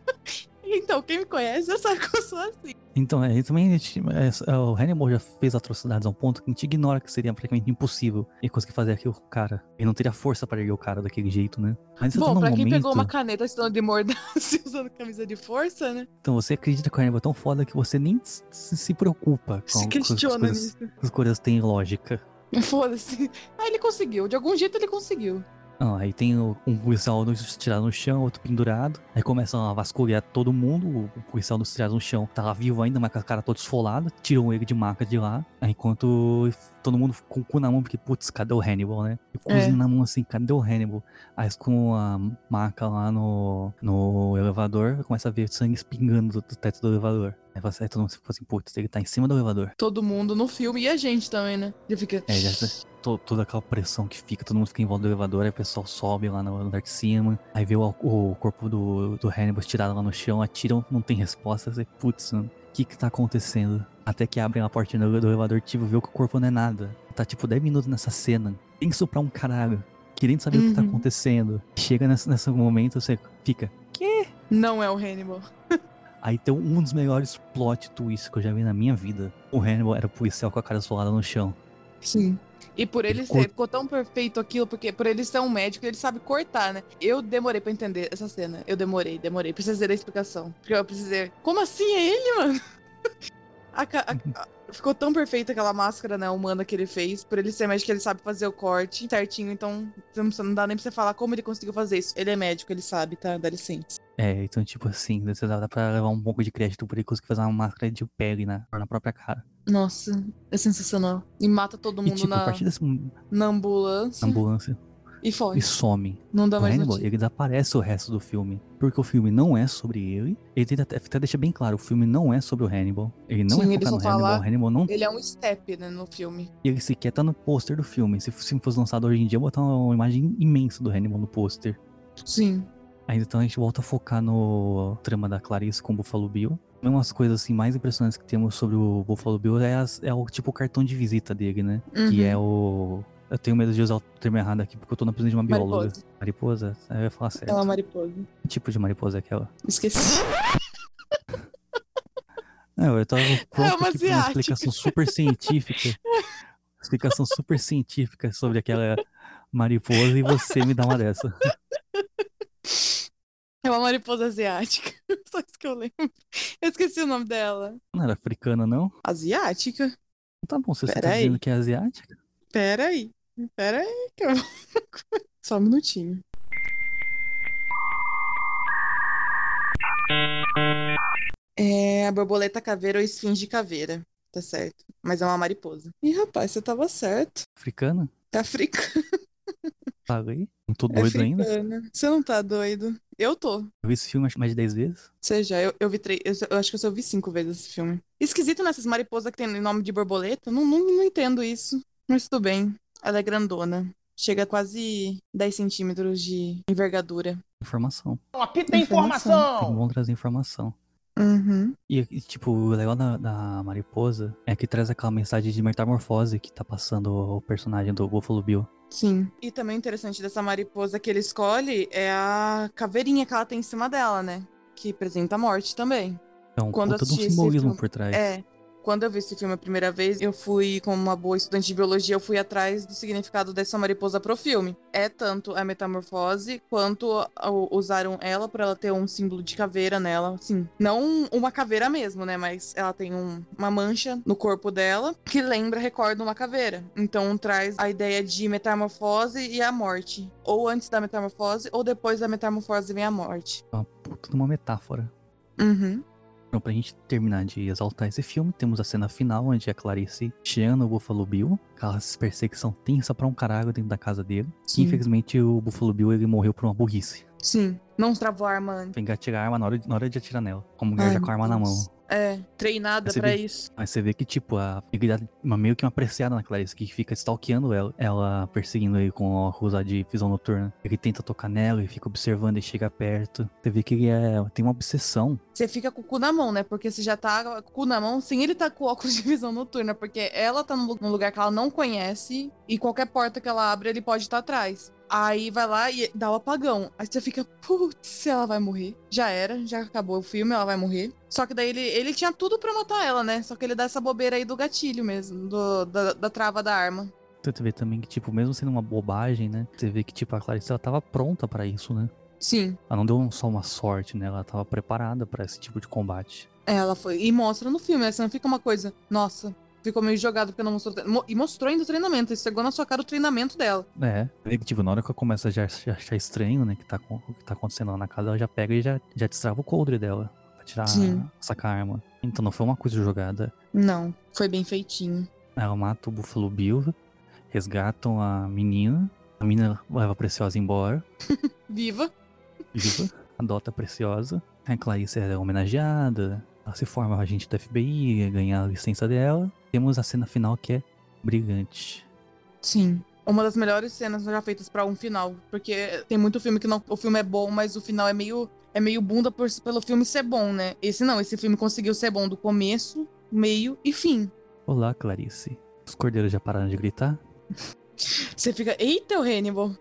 Então, quem me conhece já sabe que eu sou assim. Então, é, também a gente- é, é, o Hannibal já fez atrocidades a um ponto que a gente ignora que seria praticamente impossível ele conseguir fazer aquilo com o cara. Ele não teria força pra erguer o cara daquele jeito, né? Mas tá Bom, num pra quem momento, pegou uma caneta estando de mordaça e usando camisa de força, né? Então você acredita que o Hannibal é tão foda que você nem se, se preocupa com, Se com as questiona coisas, nisso. as coisas têm lógica. Foda-se. Ah, ele conseguiu. De algum jeito ele conseguiu. Aí tem um policial tirado no chão, outro pendurado. Aí começam a vasculhar todo mundo. O policial tirado no chão tá lá vivo ainda, mas com a cara toda esfolada. Tiram ele de maca de lá. Aí enquanto todo mundo com o cu na mão, porque, putz, cadê o Hannibal, né? E o É. na mão assim, cadê o Hannibal? Aí com a maca lá no, no elevador, começa a ver sangue espingando do, do teto do elevador. Aí você- aí todo mundo fica assim, putz, ele tá em cima do elevador. Todo mundo no filme e a gente também, né? Já fica. É, já to- toda aquela pressão que fica, todo mundo fica em volta do elevador, aí o pessoal sobe lá no andar de cima, aí vê o, o corpo do, do Hannibal estirado lá no chão, atiram, não tem resposta, você, putz, mano, o que que tá acontecendo? Até que abrem a portinha do, do elevador, tipo, vê que o corpo não é nada. Tá tipo 10 minutos nessa cena, tenso pra um caralho, querendo saber o que tá Uhum. acontecendo. Chega nesse, nesse momento, você fica, quê? Não é o Hannibal. Aí tem um dos melhores plot twists que eu já vi na minha vida. O Hannibal era o policial com a cara esfolada no chão. Sim. E por ele Ele ser, cor- ficou tão perfeito aquilo, porque por ele ser um médico, ele sabe cortar, né? Eu demorei pra entender essa cena. Eu demorei, demorei. Precisei da explicação. Porque eu precisei. Como assim é ele, mano? A a- a- ficou tão perfeita aquela máscara, né, humana que ele fez. Por ele ser médico, ele sabe fazer o corte certinho. Então, não dá nem pra você falar como ele conseguiu fazer isso. Ele é médico, ele sabe, tá? Dá licença. É, então, tipo assim, dá pra levar um pouco de crédito por ele conseguir fazer uma máscara de pele na, na própria cara. Nossa, é sensacional. E mata todo E, mundo tipo, a na, dessa na ambulância ambulância, e foge. ele some. Não dá O mais Hannibal, notícia. ele desaparece o resto do filme. Porque o filme não é sobre ele. Ele tenta até, até deixa bem claro, o filme não é sobre o Hannibal. Ele não Sim, é focado no Hannibal. fala- O Hannibal não. Ele é um step, né, no filme. Ele sequer tá no pôster do filme. Se o filme fosse lançado hoje em dia, eu botar uma imagem imensa do Hannibal no pôster. Sim. Aí então a gente volta a focar no trama da Clarice com o Buffalo Bill. Uma das coisas assim, mais impressionantes que temos sobre o Buffalo Bill é, as- é o tipo o cartão de visita dele, né? Que Uhum. é o. Eu tenho medo de usar o termo errado aqui porque eu tô na prisão de uma bióloga. Mariposa. Mariposa? Aí eu ia falar certo. É uma mariposa. Que tipo de mariposa é aquela? Esqueci. Não, eu tava pronto É uma aqui uma explicação super científica. explicação super científica sobre aquela mariposa e você me dá uma dessa. É uma mariposa asiática. Só isso que eu lembro. Eu esqueci o nome dela. Não era africana, não? Asiática? Tá bom, você tá Pera aí. dizendo que é asiática. Pera aí. Pera aí. Que eu... Só um minutinho. É a borboleta caveira ou esfinge caveira. Tá certo. Mas é uma mariposa. Ih, rapaz, você tava certo. Africana? É africana. Falei. Não tô É doido ainda. africana. Você não tá doido? Eu tô. Eu vi esse filme mais de 10 vezes. Seja, eu, eu vi três. Eu, eu acho que eu só vi cinco vezes esse filme. Esquisito nessas mariposas que tem nome de borboleta. Não, não, não entendo isso. Mas tudo bem. Ela é grandona. Chega a quase 10 centímetros de envergadura. Informação. Aqui tem Informação. Tem bom trazer informação. Uhum. E, e, tipo, o legal da, da mariposa é que traz aquela mensagem de metamorfose que tá passando o personagem do Buffalo Bill. Sim. E também interessante dessa mariposa que ele escolhe é a caveirinha que ela tem em cima dela, né? Que representa a morte também. Então, Quando de um esse simbolismo filme- por trás. É. Quando eu vi esse filme a primeira vez, eu fui, como uma boa estudante de biologia, eu fui atrás do significado dessa mariposa pro filme. É tanto a metamorfose, quanto usaram ela pra ela ter um símbolo de caveira nela. Sim, não uma caveira mesmo, né? Mas ela tem um- uma mancha no corpo dela que lembra, recorda uma caveira. Então traz a ideia de metamorfose e a morte. Ou antes da metamorfose, ou depois da metamorfose vem a morte. Uma puta de uma metáfora. Uhum. Então, pra gente terminar de exaltar esse filme, temos a cena final, onde a Clarice chama o Buffalo Bill, aquela perseguição tensa pra um caralho dentro da casa dele. Sim. E, infelizmente, o Buffalo Bill, ele morreu por uma burrice. Sim. Não travou a arma antes. Tem que atirar a arma na hora de, na hora de atirar nela. Com a mulher Ai, já com a arma na meu mão. É, treinada vê- isso. Mas você vê que, tipo, a, uma, meio que uma apreciada na Clarice, que fica stalkeando ela, ela perseguindo ele com rusa de visão noturna. Ele tenta tocar nela e fica observando e chega perto. Você vê que ele é, tem uma obsessão. Você fica com o cu na mão, né? Porque você já tá com o cu na mão sem ele tá com o óculos de visão noturna. Porque ela tá num lu- num lugar que ela não conhece e qualquer porta que ela abre, ele pode estar atrás. Aí vai lá e dá o apagão. Aí você fica, putz, ela vai morrer. Já era, já acabou o filme, ela vai morrer. Só que daí ele, ele tinha tudo pra matar ela, né? Só que ele dá essa bobeira aí do gatilho mesmo, do- da, da trava da arma. Então você vê também que, tipo, mesmo sendo uma bobagem, né? Você vê que, tipo, a Clarice, ela tava pronta pra isso, né? Sim, Ela não deu só uma sorte, né? Ela tava preparada pra esse tipo de combate. ela foi. E mostra no filme, né? Você não fica uma coisa, nossa, ficou meio jogado porque não mostrou. E mostrou ainda o treinamento. Ele chegou na sua cara o treinamento dela. É, tipo, na hora que ela começa a já já achar estranho, né, que tá, o que tá acontecendo lá na casa, ela já pega e já, já destrava o coldre dela. Pra tirar, Sim. sacar a arma. Então não foi uma coisa jogada. Não, foi bem feitinho. Ela mata o Buffalo Bill, resgatam a menina, a menina leva a Preciosa embora, Viva! viva, adota a Preciosa. A Clarice é homenageada, ela se forma agente da FBI, ganha a licença dela. Temos a cena final que é brilhante. Sim. Uma das melhores cenas já feitas pra um final. Porque tem muito filme que não, o filme é bom, mas o final é meio, é meio bunda por- pelo filme ser bom, né? Esse não, esse filme conseguiu ser bom do começo, meio e fim. Olá, Clarice. Os cordeiros já pararam de gritar? Você fica, eita, o Hannibal.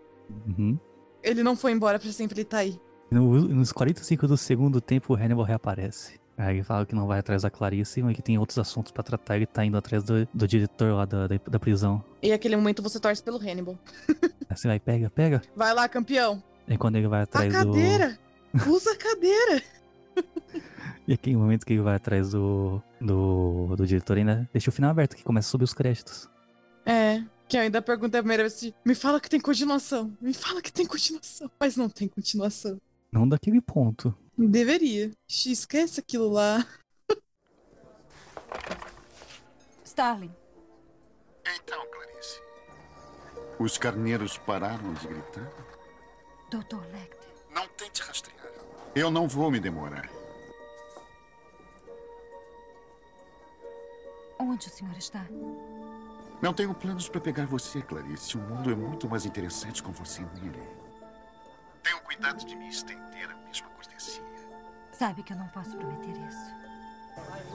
Uhum. Ele não foi embora pra sempre, ele tá aí. No- nos 45 do segundo tempo, o Hannibal reaparece. Aí ele fala que não vai atrás da Clarice, mas que tem outros assuntos pra tratar. Ele tá indo atrás do, do diretor lá da, da, da prisão. E naquele momento você torce pelo Hannibal. Você vai, pega, pega. Vai lá, campeão. Aí quando ele vai A atrás do. cadeira! Usa a cadeira! E aquele momento que ele vai atrás do, do, do diretor ainda deixa o final aberto, que começa a subir os créditos. É, que eu ainda perguntei a primeira vez se me fala que tem continuação. Me fala que tem continuação. Mas não tem continuação. Não daquele ponto. Deveria. Esquece aquilo lá. Starling, Então, Clarice. Os carneiros pararam de gritar? Dr. Lecter. Não tente rastrear. Eu não vou me demorar. Onde o senhor está? Não tenho planos para pegar você, Clarice. O mundo é muito mais interessante com você nele. Tenho cuidado de me estender. Sabe que eu não posso prometer isso.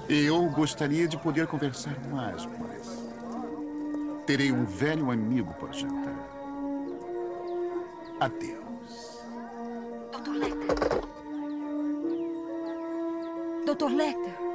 Eu gostaria de poder conversar mais, mas. Terei um velho amigo para jantar. Adeus. Dr. Lecter. Dr. Lecter.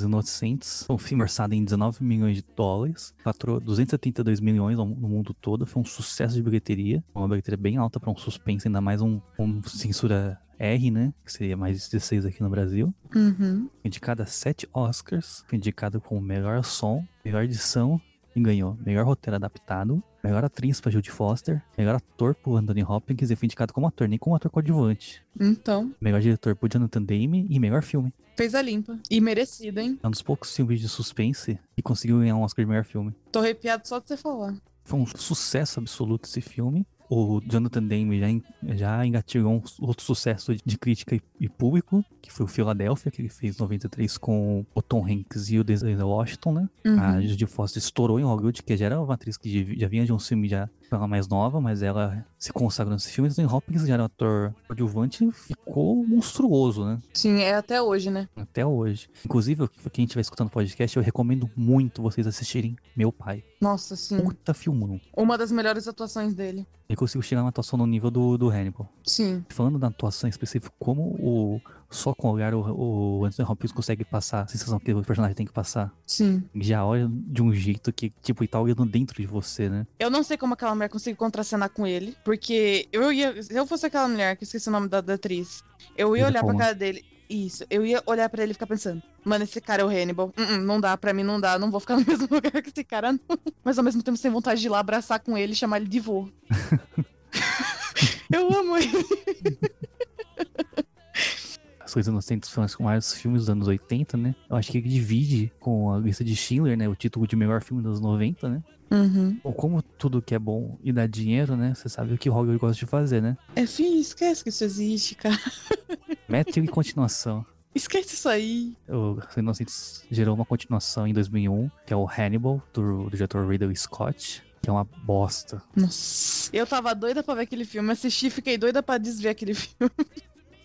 Os Inocentes, um filme orçado em 19 milhões de dólares, faturou 272 milhões no mundo todo, foi um sucesso de bilheteria, uma bilheteria bem alta para um suspense, ainda mais um, um censura R, né, que seria mais 16 aqui no Brasil. Uhum. Indicada a 7 Oscars, foi indicado como melhor som, melhor edição e ganhou melhor roteiro adaptado, melhor atriz para Judy Foster, melhor ator por Anthony Hopkins e foi indicado como ator, nem como ator coadjuvante. Então, Melhor diretor por Jonathan Demme e melhor filme. Fez a limpa. E merecido, hein? É um dos poucos filmes de suspense que conseguiu ganhar um Oscar de melhor filme. Tô arrepiado só de você falar. Foi um sucesso absoluto esse filme. O Jonathan Demme já, en- já engatilhou um outro sucesso de crítica e, e público, que foi o Philadelphia, que ele fez em 93 com o Tom Hanks e o Denzel Washington, né? A Uhum. Judy Foster estourou em Hollywood, que já era uma atriz que já vinha de um filme já ela mais nova, mas ela se consagrou nesse filme. Anthony Hopkins já era um ator coadjuvante, ficou monstruoso, né? Sim, é até hoje, né? Até hoje. Inclusive, quem estiver escutando o podcast, eu recomendo muito vocês assistirem Meu Pai. Nossa, sim. Puta filmão. Uma das melhores atuações dele. Ele conseguiu chegar na atuação no nível do, do Hannibal. Sim. Falando da atuação em específico, como o só com o olhar o, o Anthony Hopkins consegue passar a sensação que o personagem tem que passar. Sim. Já olha de um jeito que, tipo, ele tá olhando dentro de você, né? Eu não sei como aquela mulher conseguiu contracenar com ele, porque eu ia. Se eu fosse aquela mulher, que eu esqueci o nome da, da atriz, eu ia olhar pra Colman. cara dele. Isso, eu ia olhar pra ele e ficar pensando, mano, esse cara é o Hannibal. Uh-uh, não dá, pra mim não dá, não vou ficar no mesmo lugar que esse cara, não. Mas ao mesmo tempo sem vontade de ir lá abraçar com ele e chamar ele de vô. eu amo ele. As Coisas Inocentes são os maiores filmes dos anos 80, né? Eu acho que ele divide com a lista de Schindler, né? O título de melhor filme dos 90, né? Uhum. Ou como tudo que é bom e dá dinheiro, né? Você sabe o que o Hollywood gosta de fazer, né? É, filho, esquece que isso existe, cara. Mete em continuação. Esquece isso aí. O Inocentes gerou uma continuação em 2001, que é o Hannibal, do, do diretor Ridley Scott, que é uma bosta. Nossa. Eu tava doida pra ver aquele filme, assisti e fiquei doida pra desver aquele filme.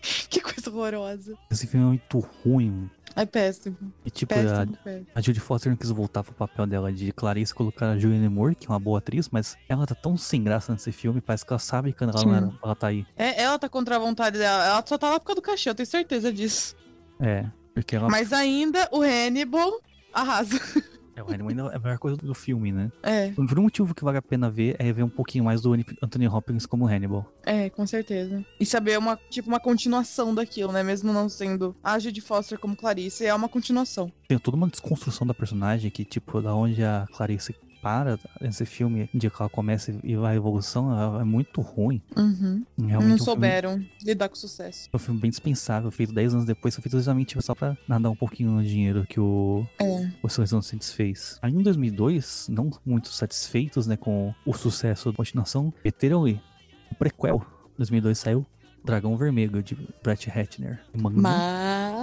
que coisa horrorosa. Esse filme é muito ruim. É péssimo. E tipo, Péssimo, a, péssimo. a Judy Foster não quis voltar pro papel dela de Clarice colocar a Julianne Moore, que é uma boa atriz, mas ela tá tão sem graça nesse filme, parece que ela sabe que ela, não ela tá aí. É, ela tá contra a vontade dela. Ela só tá lá por causa do cachê, eu tenho certeza disso. É, porque ela Mas ainda o Hannibal arrasa. é, o Hannibal ainda é a melhor coisa do filme, né? É, O único motivo que vale a pena ver é ver um pouquinho mais do Anthony Hopkins como Hannibal. é, com certeza. E saber uma, tipo, uma continuação daquilo, né? Mesmo não sendo a Judy Foster como Clarice, é uma continuação. Tem toda uma desconstrução da personagem que, tipo, da onde a Clarice para nesse filme, de que ela começa e vai à evolução, ela é muito ruim. Uhum. Realmente não é um filme- souberam lidar com sucesso. É um filme bem dispensável, feito 10 anos depois, foi feito exatamente só pra nadar um pouquinho no dinheiro que o, É. o Silêncio dos Inocentes fez. Aí em 2002, não muito satisfeitos né, com o sucesso da continuação, meteram ali o prequel. Em 2002 saiu Dragão Vermelho, de Brett Ratner. Manga, Mas.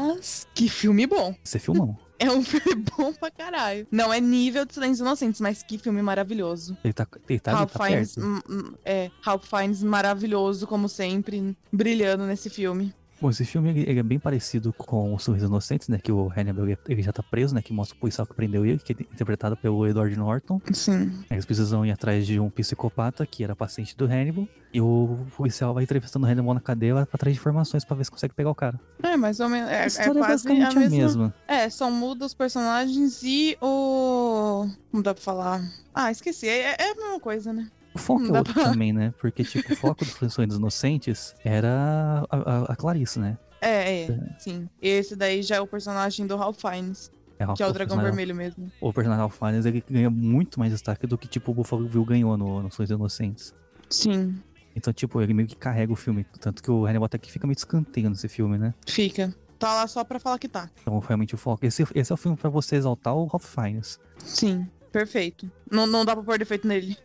Que filme bom. Esse é filmão. É um filme bom pra caralho. Não é nível de Silêncios Inocentes, mas que filme maravilhoso. Ele tá, ele tá, ele Ralph tá Fiennes, perto. hum, hum, é, Ralph Fiennes maravilhoso, como sempre, brilhando nesse filme. Bom, esse filme ele, ele é bem parecido com o Sorriso Inocentes, né? Que o Hannibal ele, já tá preso, né? Que mostra o policial que prendeu ele, que é interpretado pelo Edward Norton. Sim. Eles precisam ir atrás de um psicopata que era paciente do Hannibal. E o policial vai entrevistando o Hannibal na cadeia pra de informações pra ver se consegue pegar o cara. É, mais ou menos. É, a é história é, quase basicamente a a mesma. mesma. É, só muda os personagens e o. Como dá pra falar? Ah, esqueci. É, é a mesma coisa, né? O foco é outro pra- também, né? Porque, tipo, o foco dos Sonhos Inocentes era a, a- a Clarice, né? É, é, sim. Esse daí já é o personagem do Ralph Fiennes, É que é o dragão personagem- vermelho mesmo. O personagem Ralph Fiennes, ele ganha muito mais destaque do que, tipo, o Buffalo Bill ganhou no, no Sonhos Inocentes. Sim, Então, tipo, ele meio que carrega o filme. Tanto que o Hannibal até que fica meio escanteio nesse filme, né? fica. Tá lá só pra falar que tá. Então, realmente, o foco. Esse, esse é o filme pra você exaltar o Ralph Fiennes. Sim, perfeito. Não, não dá pra pôr defeito nele.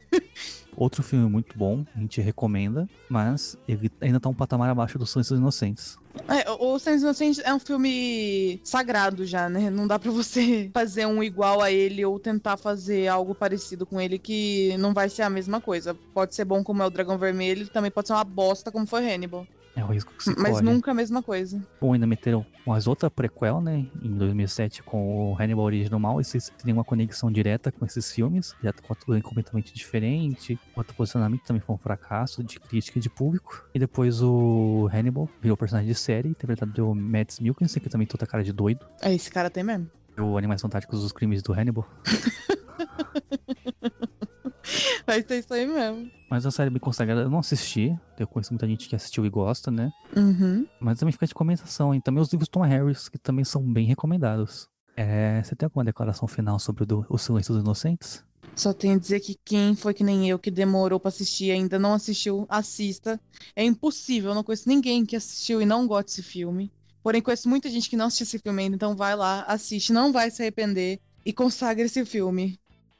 Outro filme muito bom, a gente recomenda, mas ele ainda tá um patamar abaixo dos Sonhos dos Inocentes. É, o Silêncio Inocente é um filme sagrado já, né? Não dá pra você fazer um igual a ele ou tentar fazer algo parecido com ele que não vai ser a mesma coisa. Pode ser bom como é o Dragão Vermelho, também pode ser uma bosta como foi Hannibal. É o risco que se Mas corre. nunca a mesma coisa. Bom, ainda meteram mais outra prequel, né? Em 2007 com o Hannibal Origem do Mal. Esses tem uma conexão direta com esses filmes. Já com tudo completamente diferente. Outro posicionamento também foi um fracasso de crítica e de público. E depois o Hannibal virou personagem de série, interpretado pelo Mads Mikkelsen, que também toda cara de doido. É, esse cara tem mesmo. O Animais Fantásticos dos Crimes do Hannibal. Vai ser isso aí mesmo. Mas a série bem consagrada eu não assisti. Eu conheço muita gente que assistiu e gosta, né? Uhum. Mas também fica de comentação. E também os livros Tom Harris, que também são bem recomendados. É, você tem alguma declaração final sobre o, do, o Silêncio dos Inocentes? Só tenho a dizer que quem foi que nem eu que demorou pra assistir e ainda não assistiu, assista. É impossível, eu não conheço ninguém que assistiu e não gosta desse filme. Porém, conheço muita gente que não assistiu esse filme ainda, então vai lá, assiste, não vai se arrepender e consagre esse filme.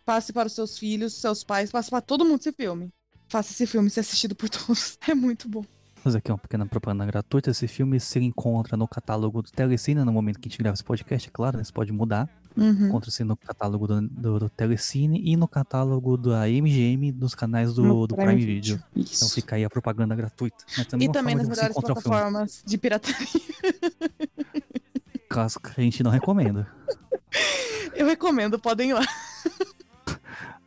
Passe para os seus filhos, seus pais, passe para todo mundo esse filme. Faça esse filme ser assistido por todos. É muito bom. Fazer aqui uma pequena propaganda gratuita. Esse filme se encontra no catálogo do Telecine no momento que a gente grava esse podcast, é claro, né? Isso pode mudar. Uhum. Encontra-se no catálogo do, do, do Telecine e no catálogo da MGM dos canais do, do Prime, Video. Então Isso. fica aí a propaganda gratuita. Mas E também nas melhores plataformas de pirataria. caso que a gente não recomenda. Eu recomendo, podem ir lá.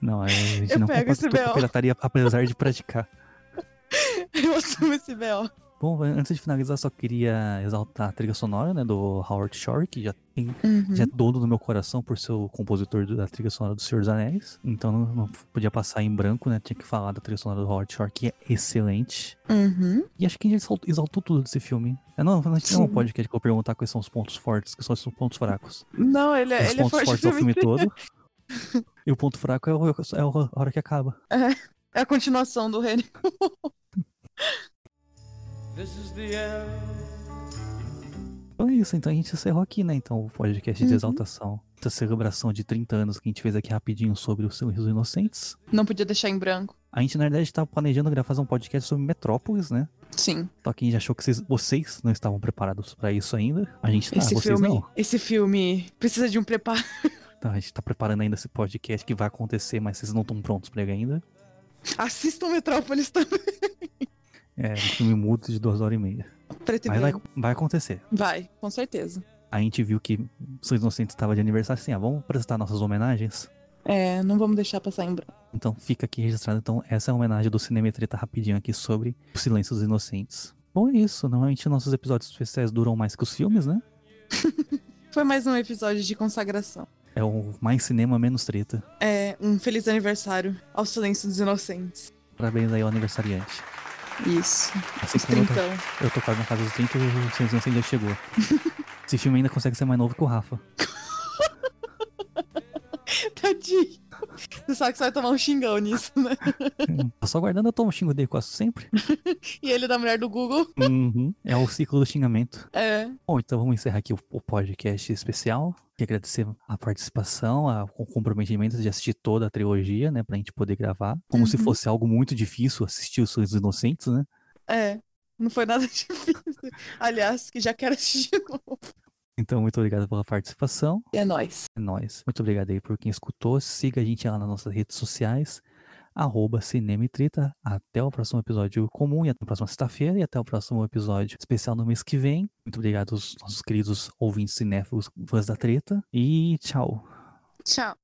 Não, a gente Eu não pego esse BO. pirataria apesar de praticar. Eu assumo esse B.O. Bom, antes de finalizar, só queria exaltar a trilha sonora, né, do Howard Shore, que já, tem, Uhum. já é dono do meu coração por ser o compositor do- da trilha sonora do Senhor dos Anéis. Então não, não podia passar em branco, né, tinha que falar da trilha sonora do Howard Shore, que é excelente. Uhum. E acho que a gente exaltou, exaltou tudo desse filme. É, não, a gente não Sim. pode que eu perguntar quais são os pontos fortes, quais são os pontos fracos. Não, ele, é- Os ele é pontos fortes é o pra filme todo. e o ponto fraco é, o, é a hora que acaba. É a continuação do Reni. This is the end. Então é isso, então a gente encerrou aqui, né? Então, o podcast de Uhum. exaltação. Essa celebração de 30 anos que a gente fez aqui rapidinho sobre os Silêncios Inocentes. Não podia deixar em branco. A gente, na verdade, estava planejando gravar fazer um podcast sobre Metrópolis, né? Sim. Só que a gente achou que vocês, vocês não estavam preparados pra isso ainda. A gente tá, esse vocês filme, não. esse filme precisa de um preparo. Então, a gente tá preparando ainda esse podcast que vai acontecer, mas vocês não estão prontos pra ele ainda. Assistam Metrópolis também. É um filme mudo de duas horas e meia. Preto Mas vai, vai acontecer. Vai, com certeza. a gente viu que os Inocentes estava de aniversário, assim, ah, vamos prestar nossas homenagens. É, não vamos deixar passar em branco. Então fica aqui registrado. Então, essa é a homenagem do Cinema e Treta rapidinho aqui sobre o Silêncio dos Inocentes. Bom, é isso. Normalmente nossos episódios especiais duram mais que os filmes, né? Foi mais um episódio de consagração. É o mais cinema, menos treta. É, um feliz aniversário ao Silêncio dos Inocentes. Parabéns aí ao aniversariante. Isso. Assim Os como eu, tô- eu tô quase na casa dos 30 e o Silêncio dos Inocentes já chegou. Esse filme ainda consegue ser mais novo que o Rafa. Tadinho. Você sabe que você vai tomar um xingão nisso, né? Tô só aguardando, eu tomo o xingo dele quase sempre. E ele da mulher do Google. Uhum. É o ciclo do xingamento. É. Bom, então vamos encerrar aqui o podcast especial. Agradecer a participação, a- o comprometimento de assistir toda a trilogia, né? Pra gente poder gravar. Como se Uhum. fosse algo muito difícil assistir os Sonhos Inocentes, né? É. Não foi nada difícil. Aliás, que já quero assistir de novo. Então, muito obrigado pela participação. E é nóis. É nóis. Muito obrigado aí por quem escutou. Siga a gente lá nas nossas redes sociais. Arroba Cinema e Treta. Até o próximo episódio comum e até a próxima sexta-feira. E até o próximo episódio especial no mês que vem. Muito obrigado aos nossos queridos ouvintes cinéfilos, fãs da treta. E tchau. Tchau.